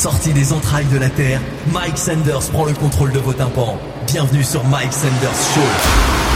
Sorti des entrailles de la Terre, Mike Sanders prend le contrôle de vos tympans. Bienvenue sur Mike Sanders Show.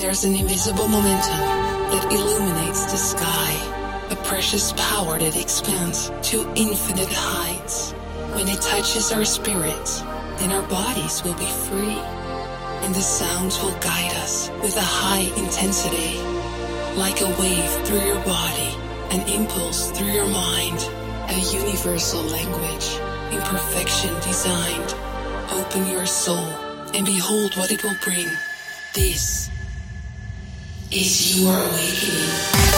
There's an invisible momentum that illuminates the sky, a precious power that expands to infinite heights. When it touches our spirits, then our bodies will be free, and the sounds will guide us with a high intensity, like a wave through your body, an impulse through your mind, a universal language in perfection designed. Open your soul and behold what it will bring. This is your awakening.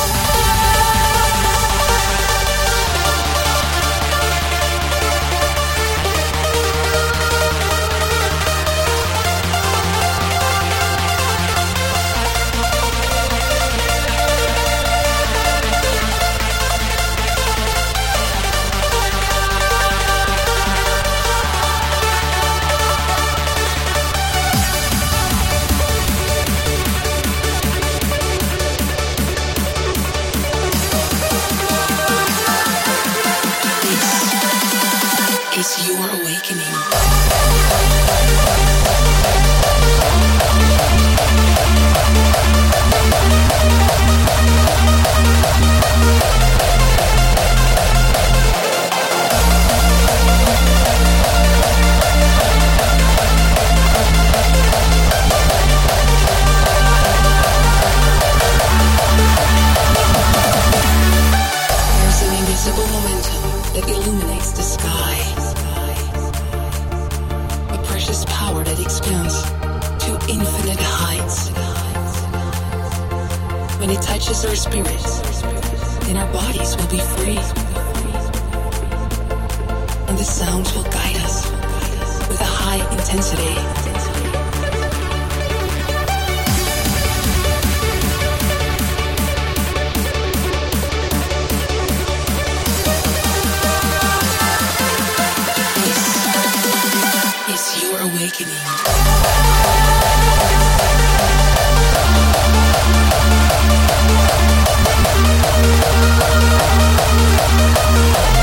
Will be free. And the sounds will guide us with a high intensity. This is your awakening. Oh.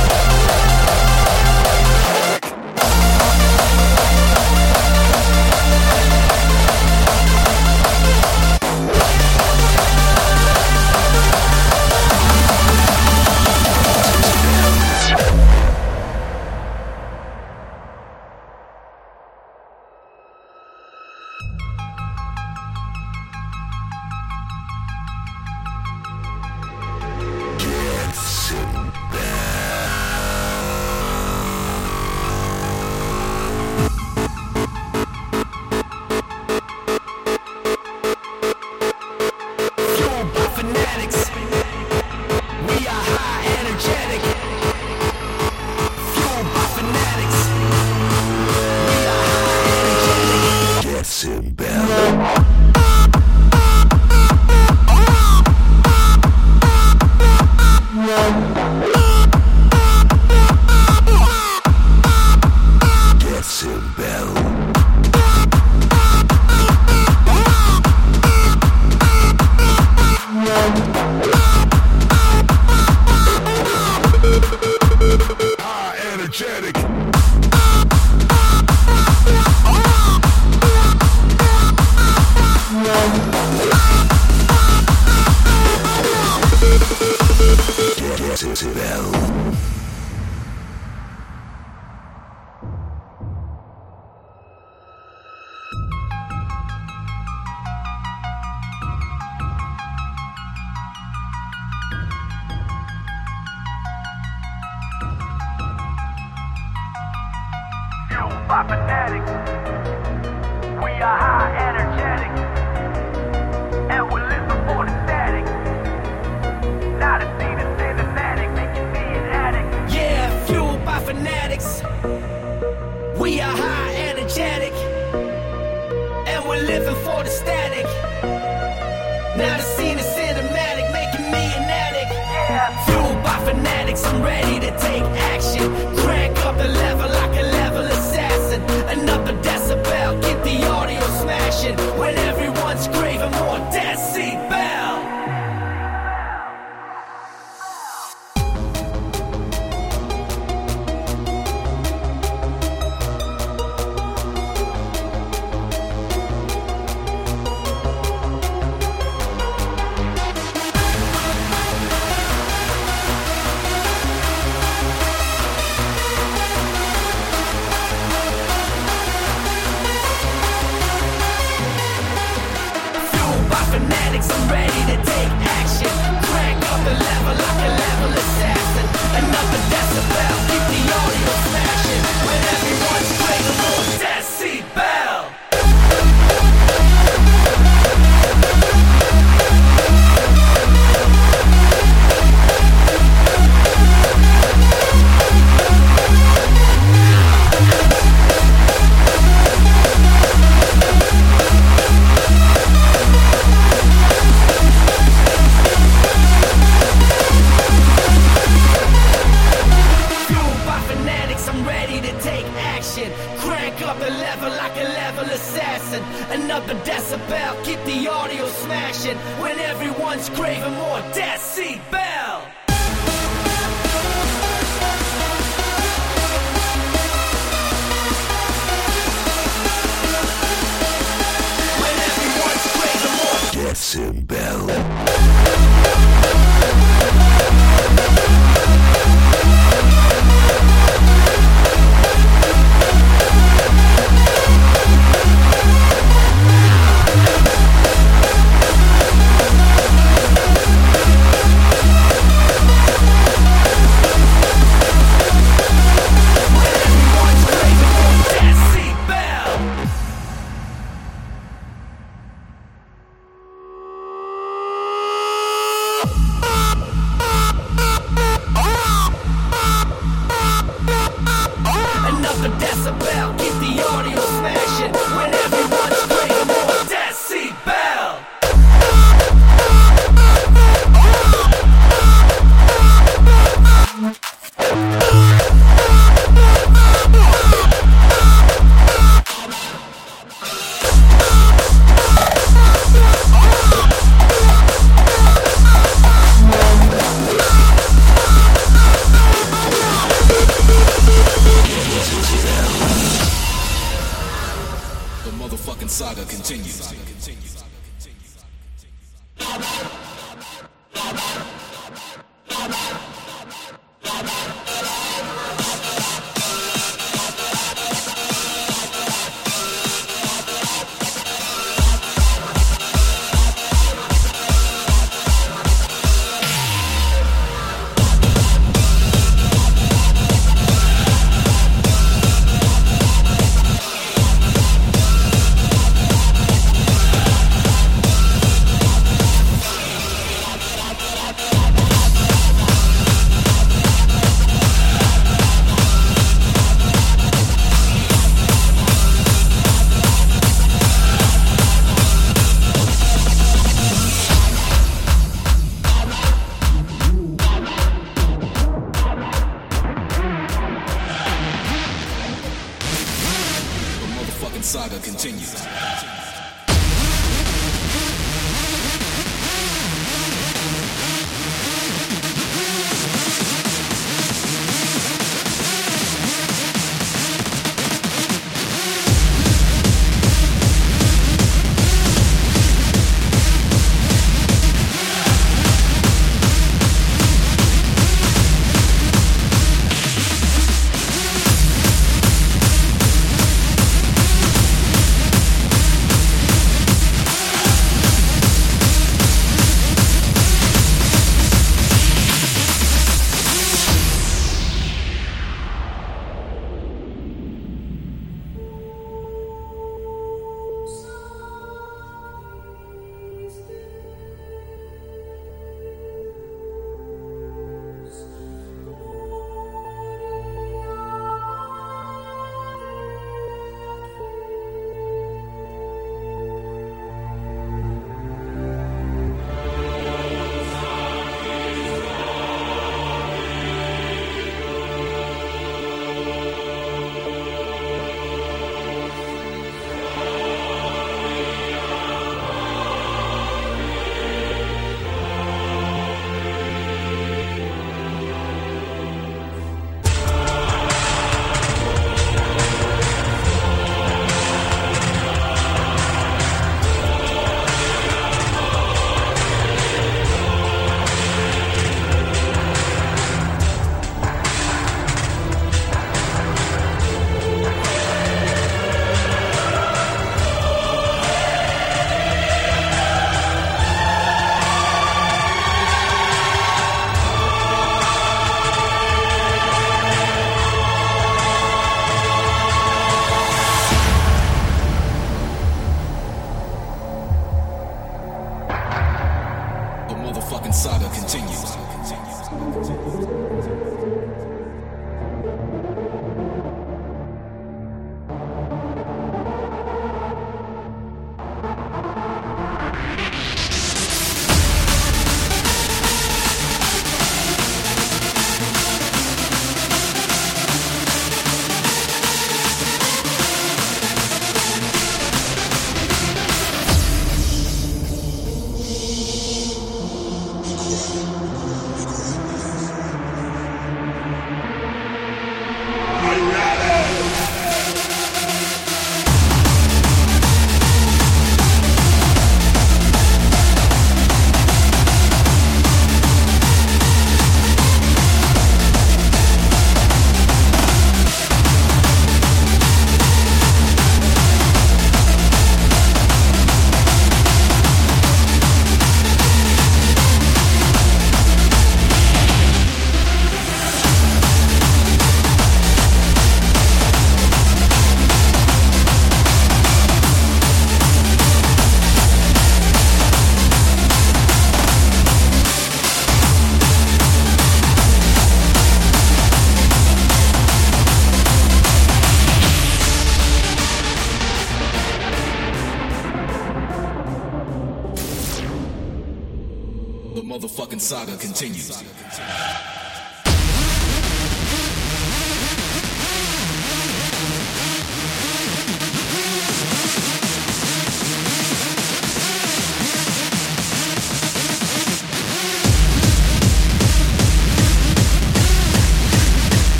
Motherfucking saga continues.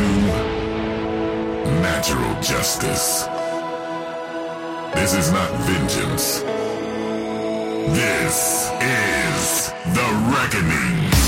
to natural justice. This is not vengeance. This is the reckoning.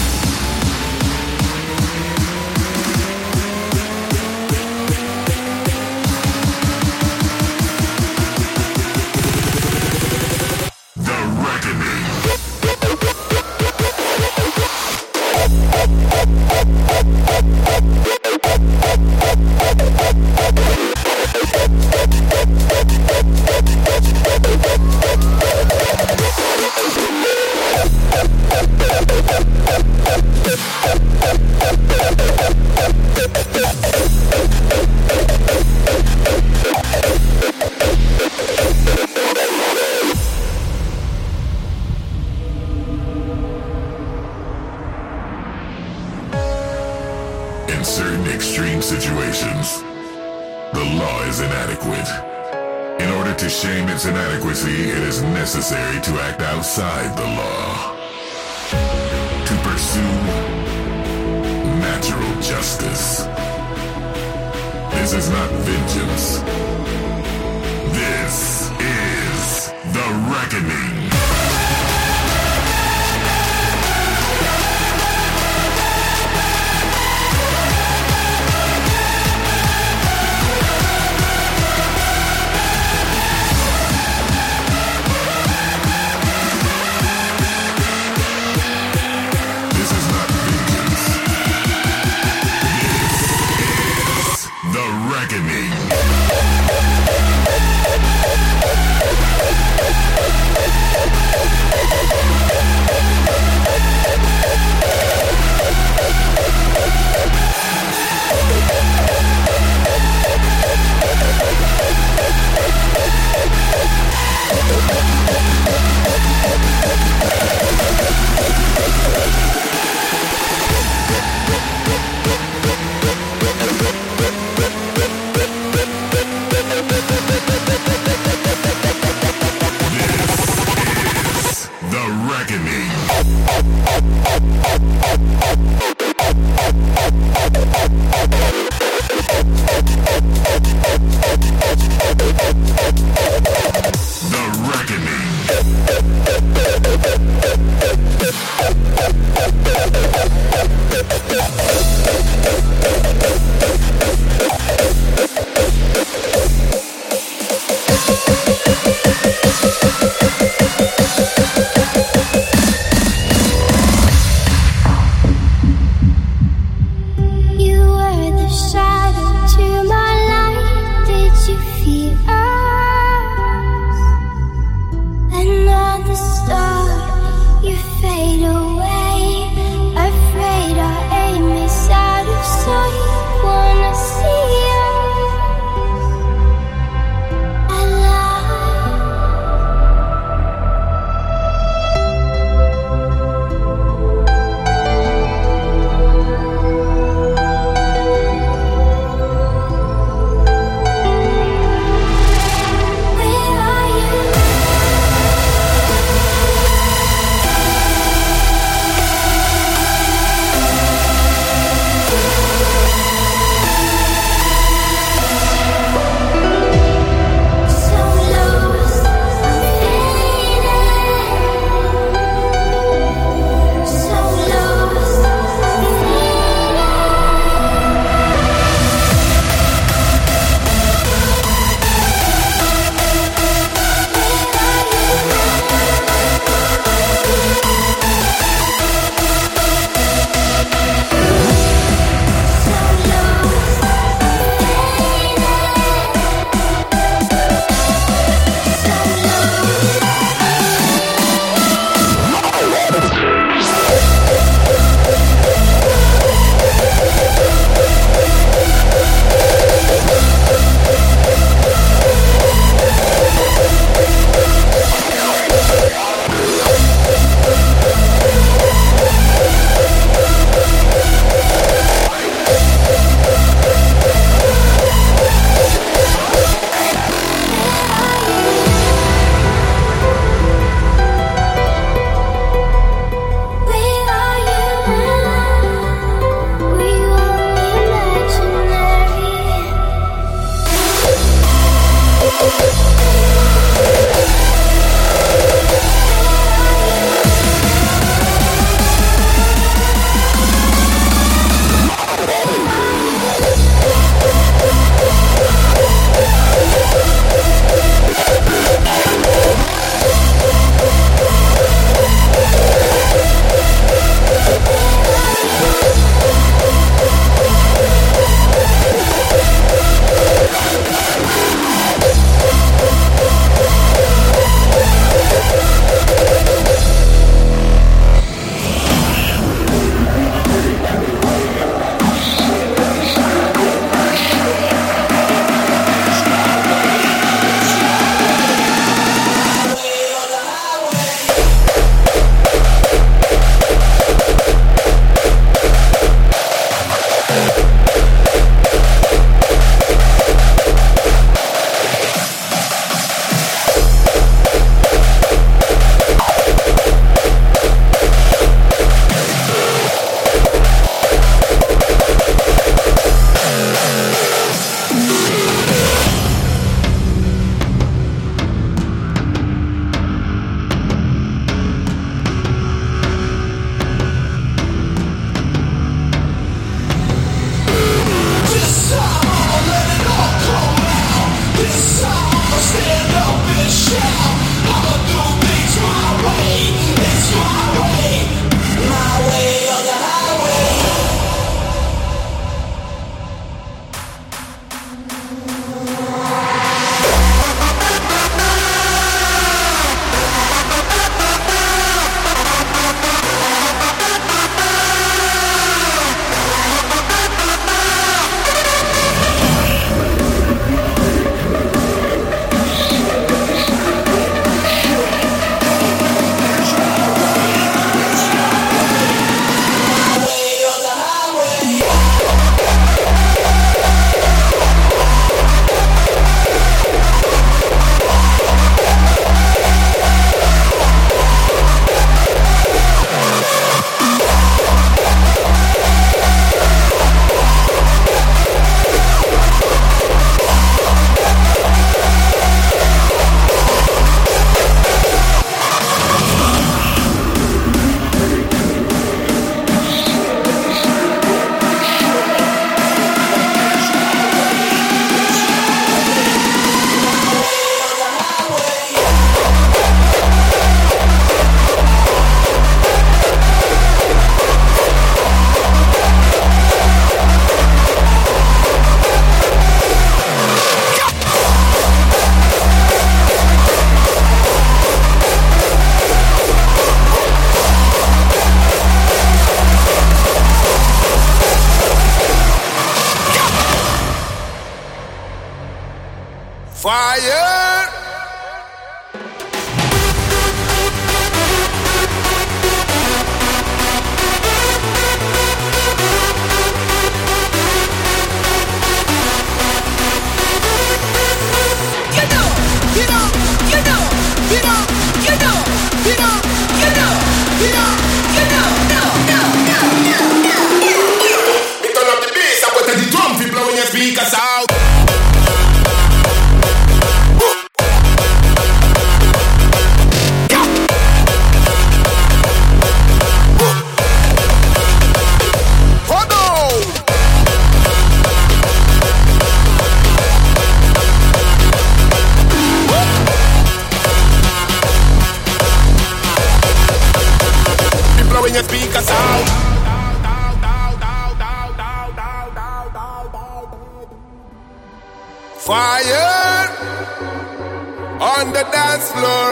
dance floor.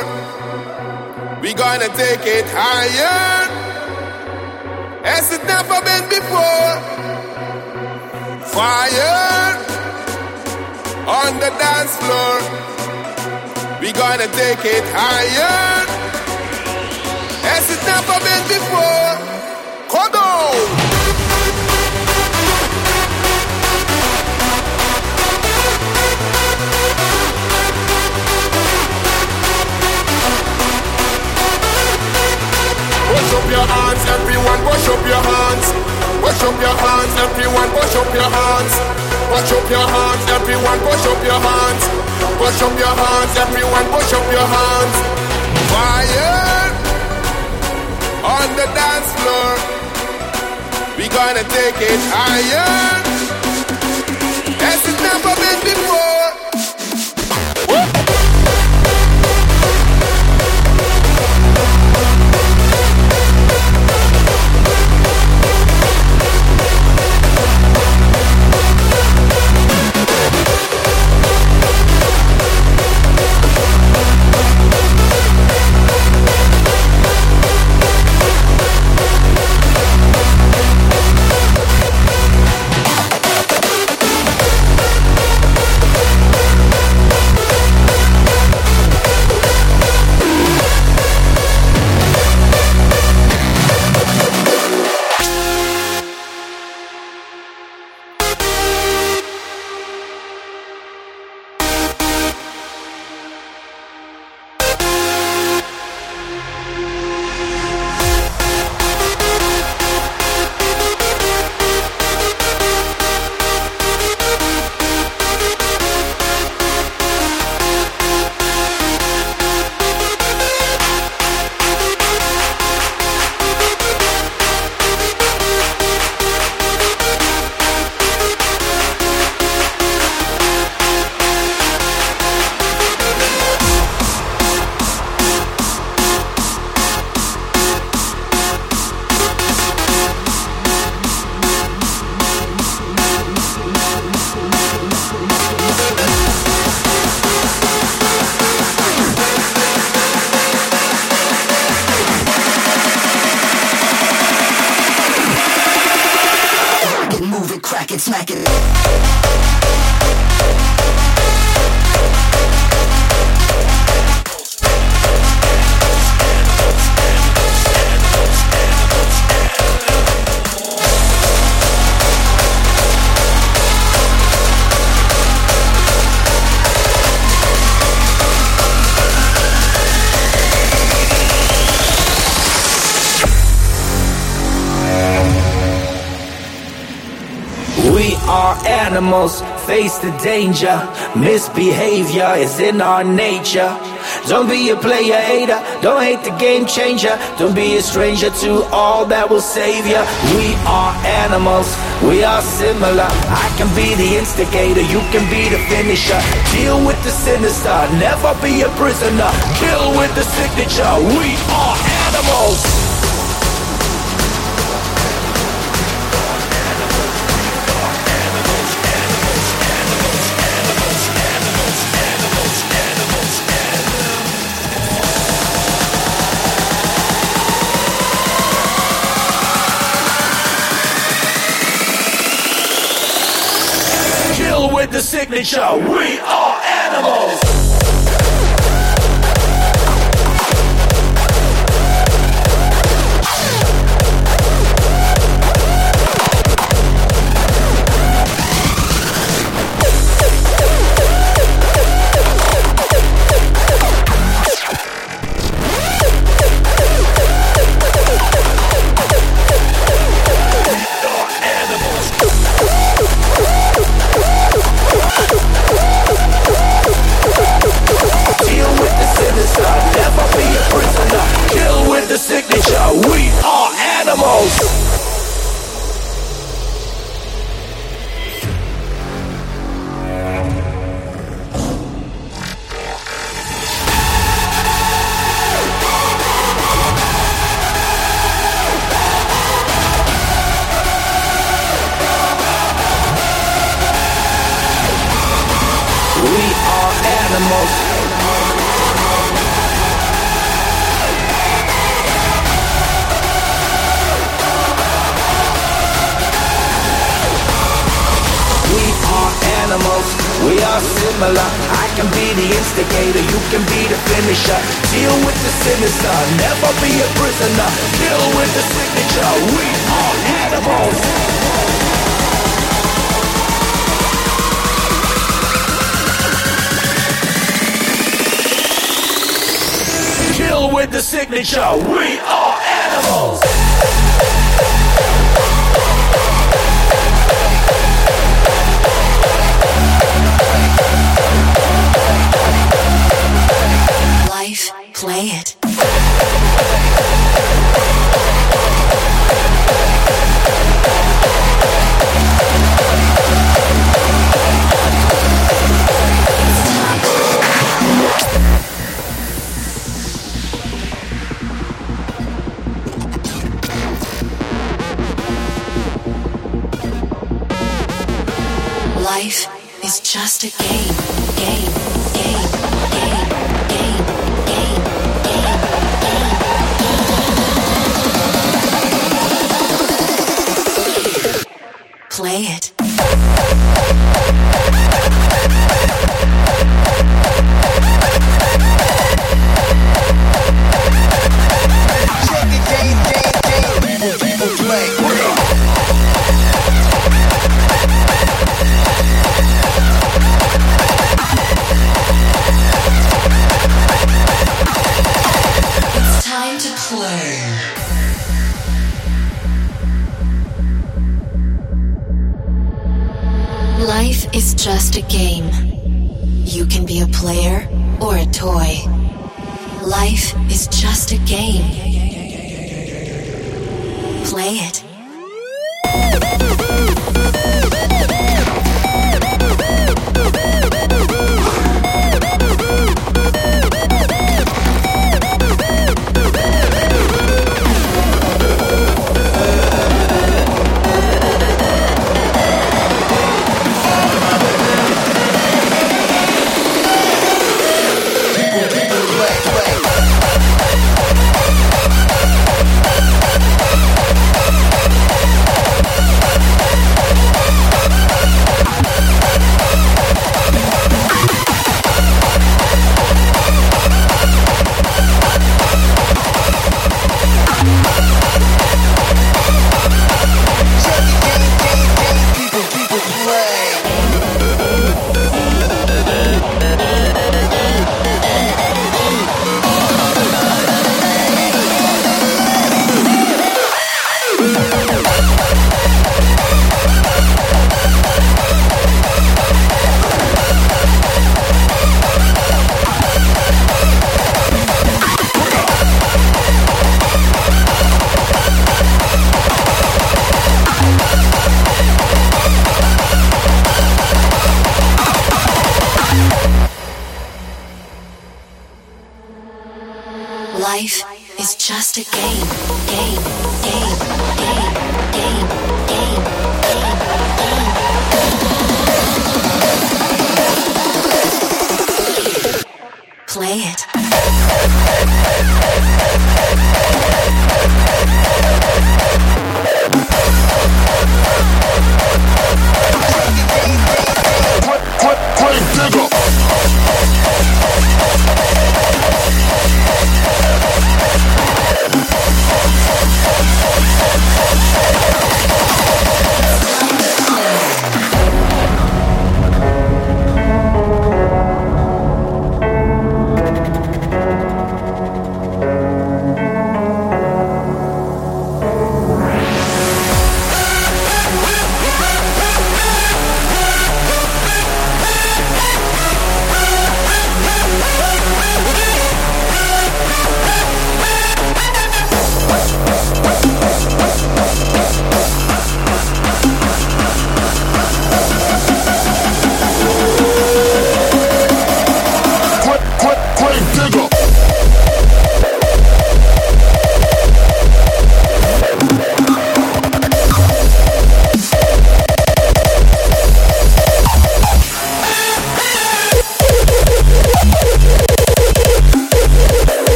We gonna take it higher, as it never been before. Fire on the dance floor. We gonna take it higher, as it never been before. Come on. push up your hands, everyone push up your hands. Push up your hands, everyone push up your hands. Push up your hands, everyone push up your hands. Push up your hands, everyone push up your hands. Fire on the dance floor. We gonna take it higher. As it never been before. animals face the danger. Misbehavior is in our nature. Don't be a player hater, don't hate the game changer. Don't be a stranger to all that will save you. We are animals, we are similar. I can be the instigator, you can be the finisher. Deal with the sinister, never be a prisoner. Kill with the signature, we are animals. signature. We are animals.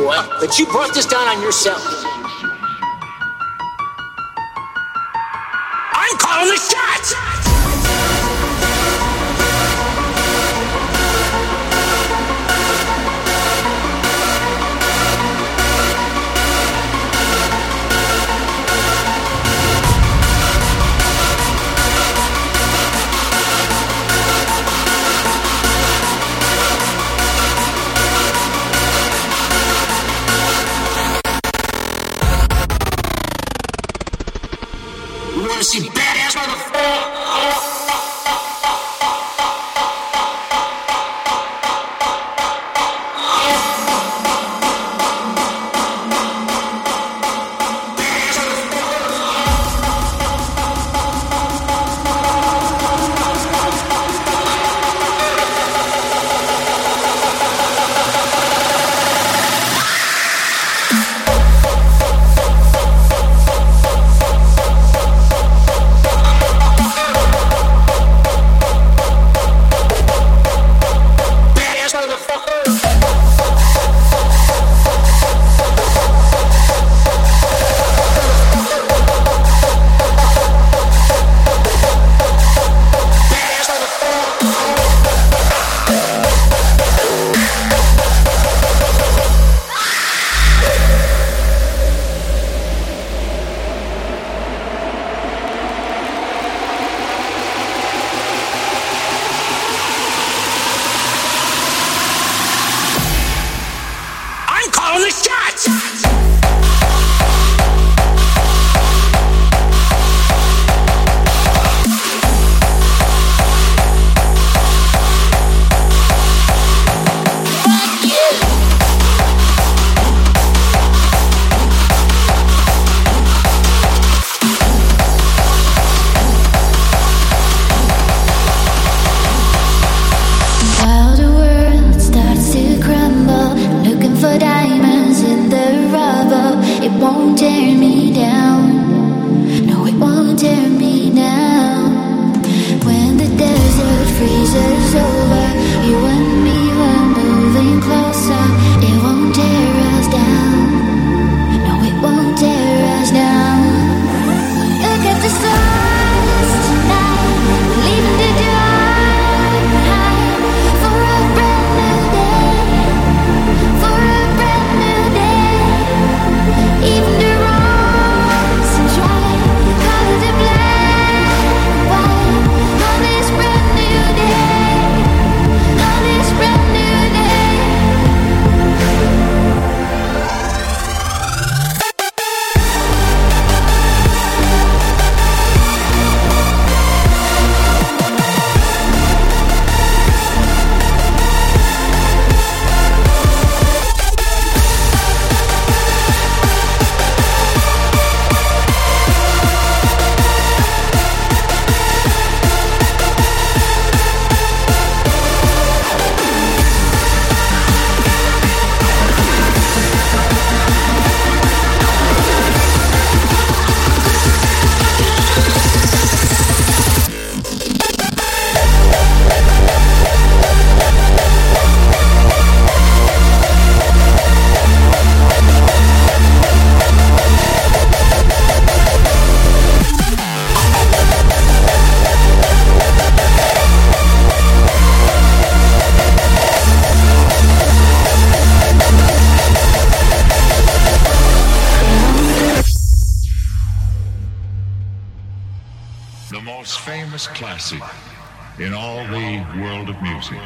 Boy, but you brought this down on yourself. In all the world of music.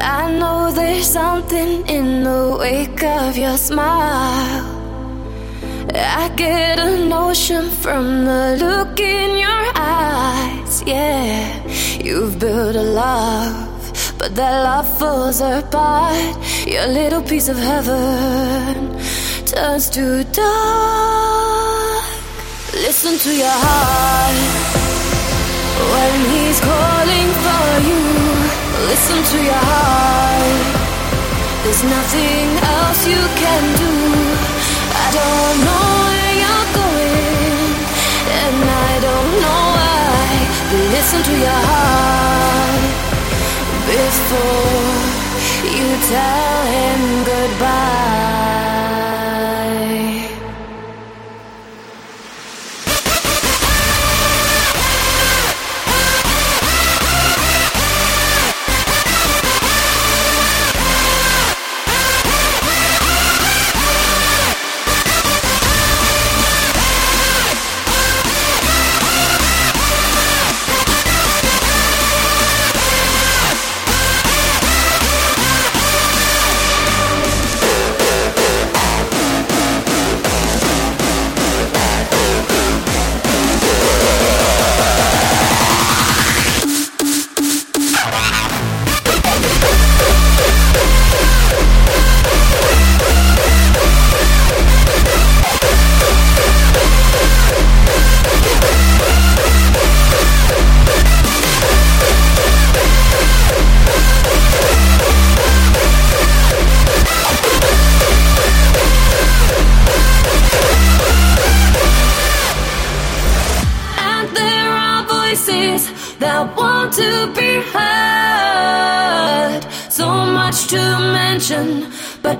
I know there's something in the wake of your smile. I get a notion from the look in your eyes. Yeah, you've built a love, but that love falls apart. Your little piece of heaven turns to dark. Listen to your heart when he's calling for you. Listen to your heart. There's nothing else you can do. I don't know where you're going, and I don't know why. But listen to your heart before you tell him goodbye.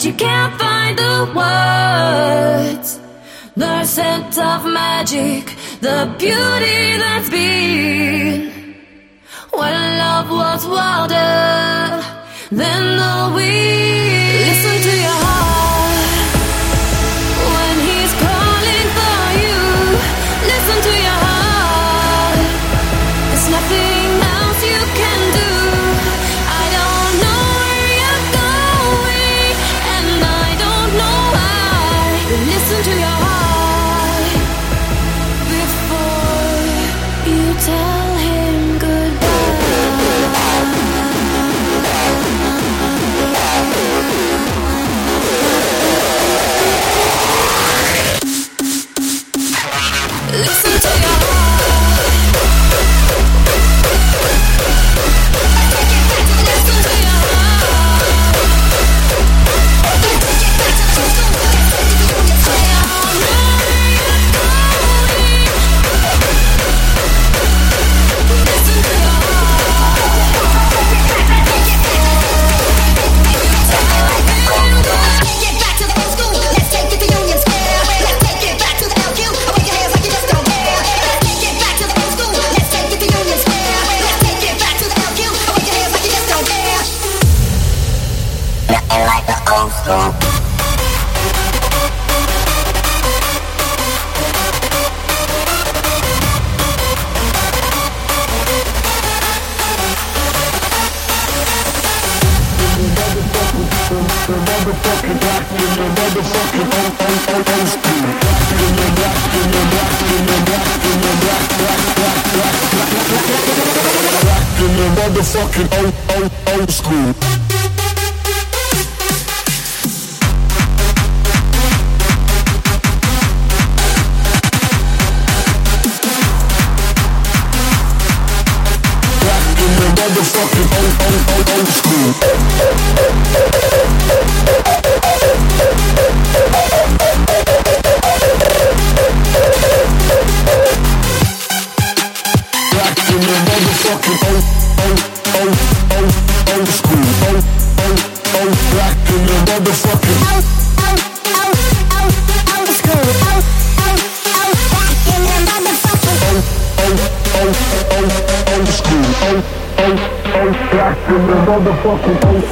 But you can't find the words. The scent of magic, the beauty that's been. When love was wilder than the wind. motherfucking old, old, old school. The